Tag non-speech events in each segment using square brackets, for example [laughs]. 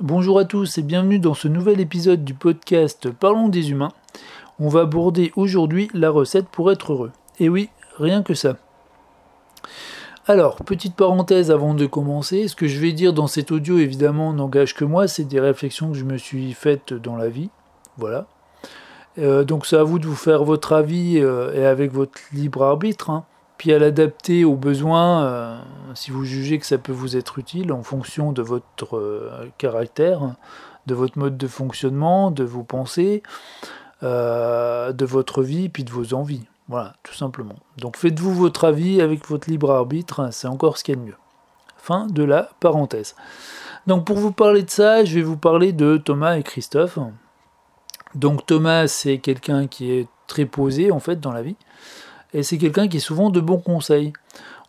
Bonjour à tous et bienvenue dans ce nouvel épisode du podcast Parlons des humains. On va aborder aujourd'hui la recette pour être heureux. Et oui, rien que ça. Alors, petite parenthèse avant de commencer, ce que je vais dire dans cet audio évidemment n'engage que moi, c'est des réflexions que je me suis faites dans la vie. Voilà. Euh, donc c'est à vous de vous faire votre avis euh, et avec votre libre arbitre. Hein puis à l'adapter aux besoins euh, si vous jugez que ça peut vous être utile en fonction de votre euh, caractère, de votre mode de fonctionnement, de vos pensées, euh, de votre vie, puis de vos envies. Voilà, tout simplement. Donc faites-vous votre avis avec votre libre arbitre, c'est encore ce qu'il y a de mieux. Fin de la parenthèse. Donc pour vous parler de ça, je vais vous parler de Thomas et Christophe. Donc Thomas, c'est quelqu'un qui est très posé en fait dans la vie et c'est quelqu'un qui est souvent de bons conseils.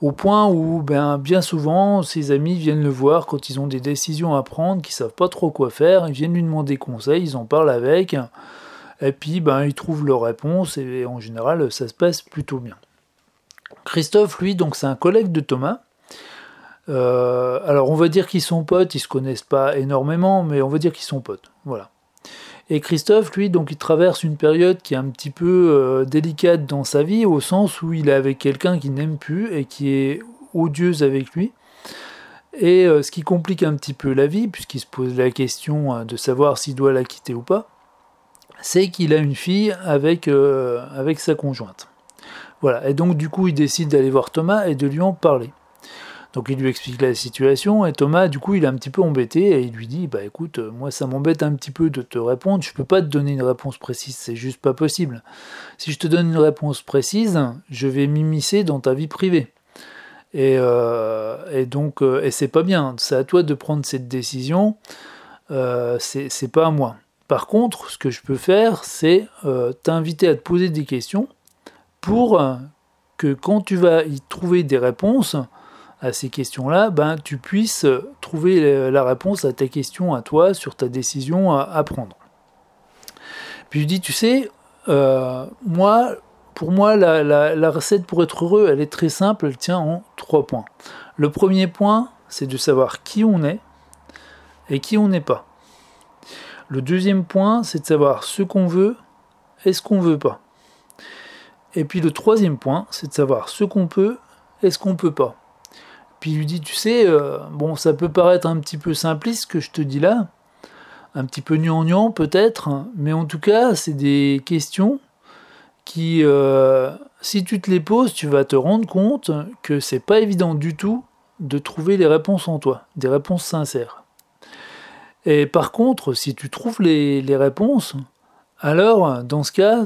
Au point où ben, bien souvent ses amis viennent le voir quand ils ont des décisions à prendre, qu'ils savent pas trop quoi faire, ils viennent lui demander conseil, ils en parlent avec, et puis ben, ils trouvent leur réponse, et en général ça se passe plutôt bien. Christophe, lui, donc c'est un collègue de Thomas. Euh, alors on va dire qu'ils sont potes, ils se connaissent pas énormément, mais on va dire qu'ils sont potes. Voilà. Et Christophe, lui, donc il traverse une période qui est un petit peu euh, délicate dans sa vie, au sens où il est avec quelqu'un qu'il n'aime plus et qui est odieuse avec lui. Et euh, ce qui complique un petit peu la vie, puisqu'il se pose la question euh, de savoir s'il doit la quitter ou pas, c'est qu'il a une fille avec, avec sa conjointe. Voilà, et donc du coup il décide d'aller voir Thomas et de lui en parler. Donc il lui explique la situation et Thomas, du coup, il est un petit peu embêté et il lui dit Bah écoute, moi ça m'embête un petit peu de te répondre, je peux pas te donner une réponse précise, c'est juste pas possible. Si je te donne une réponse précise, je vais m'immiscer dans ta vie privée. Et, euh, donc, euh, et c'est pas bien, c'est à toi de prendre cette décision, euh, c'est pas à moi. Par contre, ce que je peux faire, c'est t'inviter à te poser des questions pour que quand tu vas y trouver des réponses, à ces questions-là, ben, tu puisses trouver la réponse à ta question à toi sur ta décision à, prendre. Puis je dis, tu sais, euh, moi, pour moi, la, recette pour être heureux, elle est très simple, elle tient en trois points. Le premier point, c'est de savoir qui on est et qui on n'est pas. Le deuxième point, c'est de savoir ce qu'on veut et ce qu'on veut pas. Et puis le troisième point, c'est de savoir ce qu'on peut et ce qu'on peut pas. Puis il lui dit, tu sais, euh, bon, ça peut paraître un petit peu simpliste ce que je te dis là, un petit peu gnangnan peut-être, mais en tout cas, c'est des questions qui, euh, si tu te les poses, tu vas te rendre compte que c'est pas évident du tout de trouver les réponses en toi, des réponses sincères. Et par contre, si tu trouves les, les réponses, alors dans ce cas,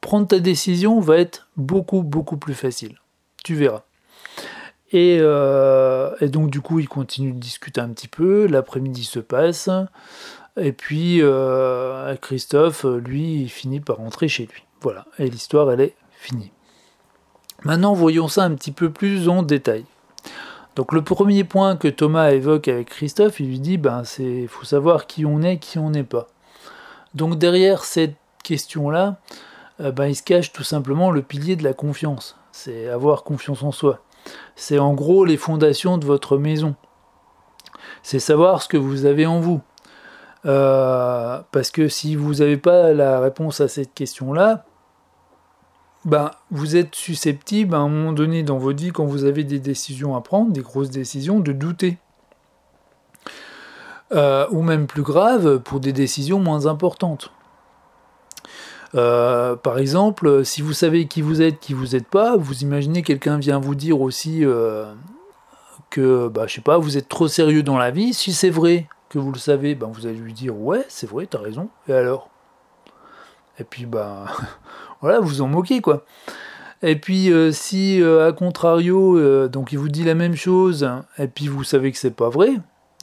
prendre ta décision va être beaucoup beaucoup plus facile. Tu verras. Euh, et, donc du coup, ils continuent de discuter un petit peu. L'après-midi se passe. Et puis euh, Christophe, lui, finit par rentrer chez lui. Voilà. Et l'histoire, elle est finie. Maintenant, voyons ça un petit peu plus en détail. Donc le premier point que Thomas évoque avec Christophe, il lui dit, ben c'est, faut savoir qui on est, qui on n'est pas. Donc derrière cette question-là, euh, ben, il se cache tout simplement le pilier de la confiance. C'est avoir confiance en soi. C'est en gros les fondations de votre maison. C'est savoir ce que vous avez en vous. Euh, parce que si vous n'avez pas la réponse à cette question-là, ben, vous êtes susceptible à un moment donné dans votre vie, quand vous avez des décisions à prendre, des grosses décisions, de douter. Euh, ou même plus grave, pour des décisions moins importantes. Euh, par exemple, si vous savez qui vous êtes, qui vous n'êtes pas, vous imaginez quelqu'un vient vous dire aussi euh, que, bah, je sais pas, vous êtes trop sérieux dans la vie. Si c'est vrai que vous le savez, ben, vous allez lui dire ouais, c'est vrai, t'as raison. Et alors? Et puis, bah, [laughs] voilà, vous en moquez quoi. Et puis, euh, si à contrario, donc il vous dit la même chose, et puis vous savez que c'est pas vrai,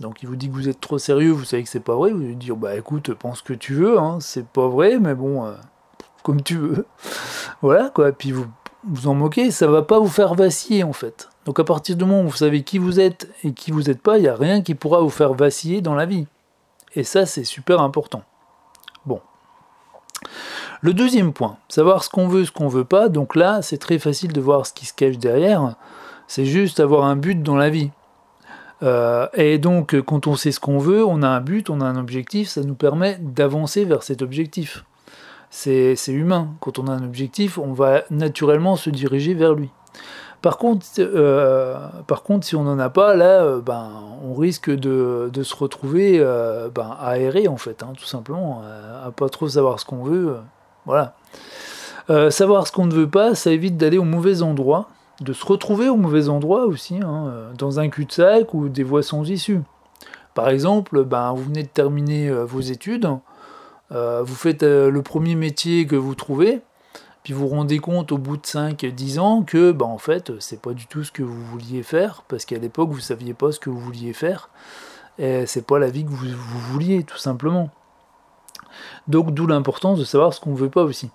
donc il vous dit que vous êtes trop sérieux, vous savez que c'est pas vrai, vous lui dire bah écoute, pense que tu veux, hein, c'est pas vrai, mais bon, tu veux. Voilà, quoi. Puis vous vous en moquez, ça va pas vous faire vaciller, en fait. Donc à partir du moment où vous savez qui vous êtes et qui vous êtes pas, il n'y a rien qui pourra vous faire vaciller dans la vie. Et ça, c'est super important. Bon. Le deuxième point, savoir ce qu'on veut, ce qu'on veut pas. Donc là, c'est très facile de voir ce qui se cache derrière. C'est juste avoir un but dans la vie. et donc, quand on sait ce qu'on veut, on a un but, on a un objectif, ça nous permet d'avancer vers cet objectif. C'est humain. Quand on a un objectif, on va naturellement se diriger vers lui. Par contre, euh, par contre si on n'en a pas, là, euh, ben, on risque de, se retrouver euh, ben, aéré, en fait, hein, tout simplement, à, pas trop savoir ce qu'on veut. voilà. savoir ce qu'on ne veut pas, ça évite d'aller au mauvais endroit, de se retrouver au mauvais endroit aussi, hein, dans un cul-de-sac ou des voies sans issue. Par exemple, ben, vous venez de terminer vos études, vous faites le premier métier que vous trouvez, puis vous vous rendez compte au bout de 5-10 ans que bah, en fait c'est pas du tout ce que vous vouliez faire, parce qu'à l'époque vous saviez pas ce que vous vouliez faire, et c'est pas la vie que vous, vouliez tout simplement. Donc d'où l'importance de savoir ce qu'on veut pas aussi.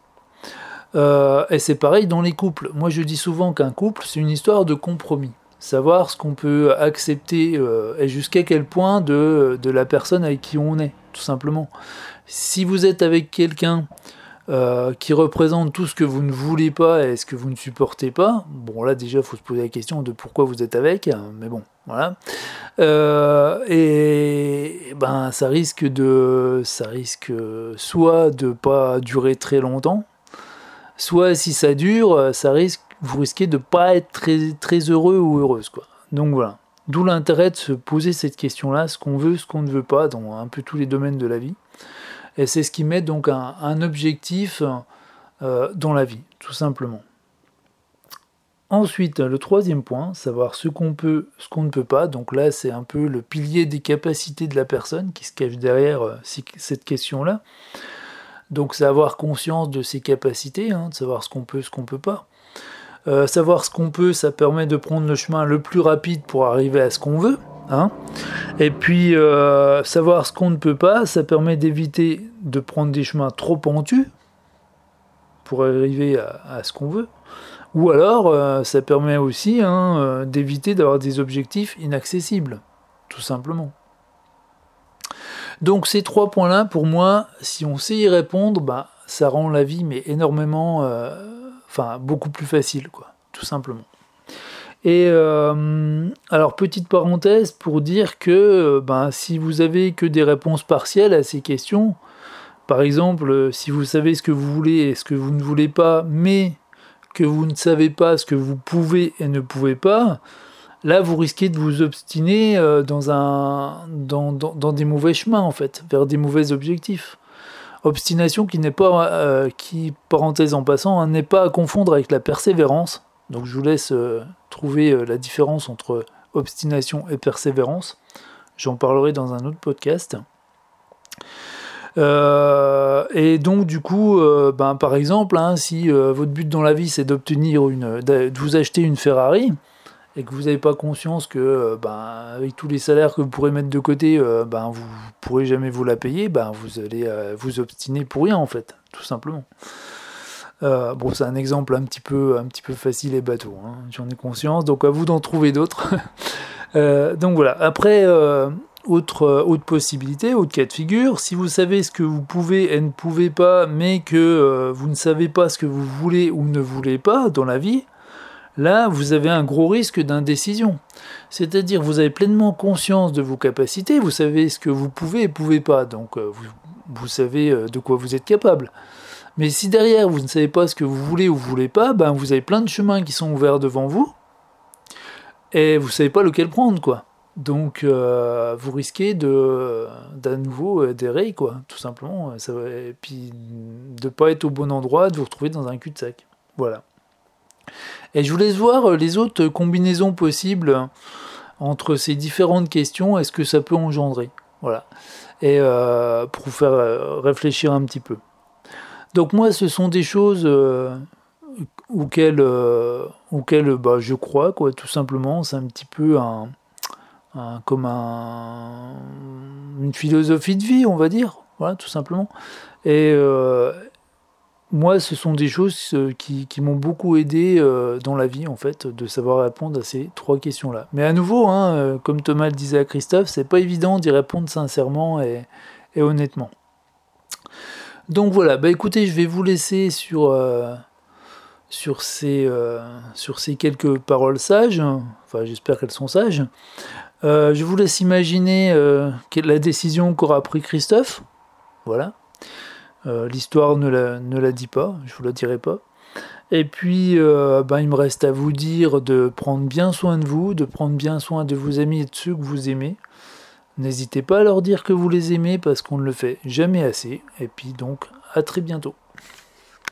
Euh, et c'est pareil dans les couples. Moi je dis souvent qu'un couple c'est une histoire de compromis. Savoir ce qu'on peut accepter euh, et jusqu'à quel point de la personne avec qui on est, tout simplement. Si vous êtes avec quelqu'un euh, qui représente tout ce que vous ne voulez pas et ce que vous ne supportez pas. Bon, là déjà, il faut se poser la question de pourquoi vous êtes avec, hein, mais bon, voilà. Euh, et ben, ça risque de, ça risque soit de pas durer très longtemps, soit si ça dure, ça risque, vous risquez de pas être très, très heureux ou heureuse, quoi. Donc voilà. D'où l'intérêt de se poser cette question-là, ce qu'on veut, ce qu'on ne veut pas, dans un peu tous les domaines de la vie. Et c'est ce qui met donc un, objectif euh, dans la vie, tout simplement. Ensuite, le troisième point, savoir ce qu'on peut, ce qu'on ne peut pas. Donc là, c'est un peu le pilier des capacités de la personne qui se cache derrière euh, cette question-là. Donc c'est avoir conscience de ses capacités, hein, de savoir ce qu'on peut, ce qu'on ne peut pas. Euh, savoir ce qu'on peut, ça permet de prendre le chemin le plus rapide pour arriver à ce qu'on veut. Hein. Et puis, euh, savoir ce qu'on ne peut pas, ça permet d'éviter de prendre des chemins trop pentus pour arriver à, ce qu'on veut. Ou alors, euh, ça permet aussi hein, d'éviter d'avoir des objectifs inaccessibles, tout simplement. Donc ces trois points-là, pour moi, si on sait y répondre, bah, ça rend la vie mais énormément, enfin beaucoup plus facile, quoi, tout simplement. Et euh, alors petite parenthèse pour dire que euh, ben, si vous avez que des réponses partielles à ces questions, par exemple euh, si vous savez ce que vous voulez et ce que vous ne voulez pas, mais que vous ne savez pas ce que vous pouvez et ne pouvez pas, là vous risquez de vous obstiner dans, des mauvais chemins en fait, vers des mauvais objectifs. Obstination qui n'est pas, qui parenthèse en passant, hein, n'est pas à confondre avec la persévérance donc je vous laisse euh, trouver euh, la différence entre obstination et persévérance. J'en parlerai dans un autre podcast. Euh, et donc du coup, ben, par exemple, hein, si votre but dans la vie c'est d'obtenir une, de vous acheter une Ferrari et que vous n'avez pas conscience que, ben, avec tous les salaires que vous pourrez mettre de côté, ben, vous ne pourrez jamais vous la payer, ben, vous allez vous obstiner pour rien en fait, tout simplement. Euh, bon, c'est un exemple un petit peu, un petit peu facile et bateau, hein, j'en ai conscience, donc à vous d'en trouver d'autres. [laughs] Euh, donc voilà, après, euh, autre, autre possibilité, autre cas de figure, si vous savez ce que vous pouvez et ne pouvez pas, mais que vous ne savez pas ce que vous voulez ou ne voulez pas dans la vie, là, vous avez un gros risque d'indécision. C'est-à-dire, vous avez pleinement conscience de vos capacités, vous savez ce que vous pouvez et pouvez pas, donc vous, vous savez de quoi vous êtes capable. Mais si derrière vous ne savez pas ce que vous voulez ou vous voulez pas, ben vous avez plein de chemins qui sont ouverts devant vous et vous savez pas lequel prendre quoi. Donc euh, vous risquez de d'à nouveau quoi, tout simplement. Et puis de pas être au bon endroit, de vous retrouver dans un cul-de-sac. Voilà. Et je vous laisse voir les autres combinaisons possibles entre ces différentes questions est ce que ça peut engendrer? Voilà. Et euh, pour vous faire réfléchir un petit peu. Donc moi, ce sont des choses euh, auxquelles, euh, auxquelles bah, je crois, quoi, tout simplement. C'est un petit peu un, comme un, une philosophie de vie, on va dire, voilà, tout simplement. Et euh, moi, ce sont des choses qui, qui m'ont beaucoup aidé dans la vie, en fait, de savoir répondre à ces trois questions-là. Mais à nouveau, hein, comme Thomas le disait à Christophe, c'est pas évident d'y répondre sincèrement et, honnêtement. Donc voilà, bah écoutez, je vais vous laisser sur, euh, ces, euh, quelques paroles sages, enfin j'espère qu'elles sont sages. Euh, je vous laisse imaginer euh, la décision qu'aura pris Christophe. Voilà. Euh, l'histoire ne la, dit pas, je vous la dirai pas. Et puis, ben, il me reste à vous dire de prendre bien soin de vous, de prendre bien soin de vos amis et de ceux que vous aimez. N'hésitez pas à leur dire que vous les aimez parce qu'on ne le fait jamais assez. Et puis donc, à très bientôt.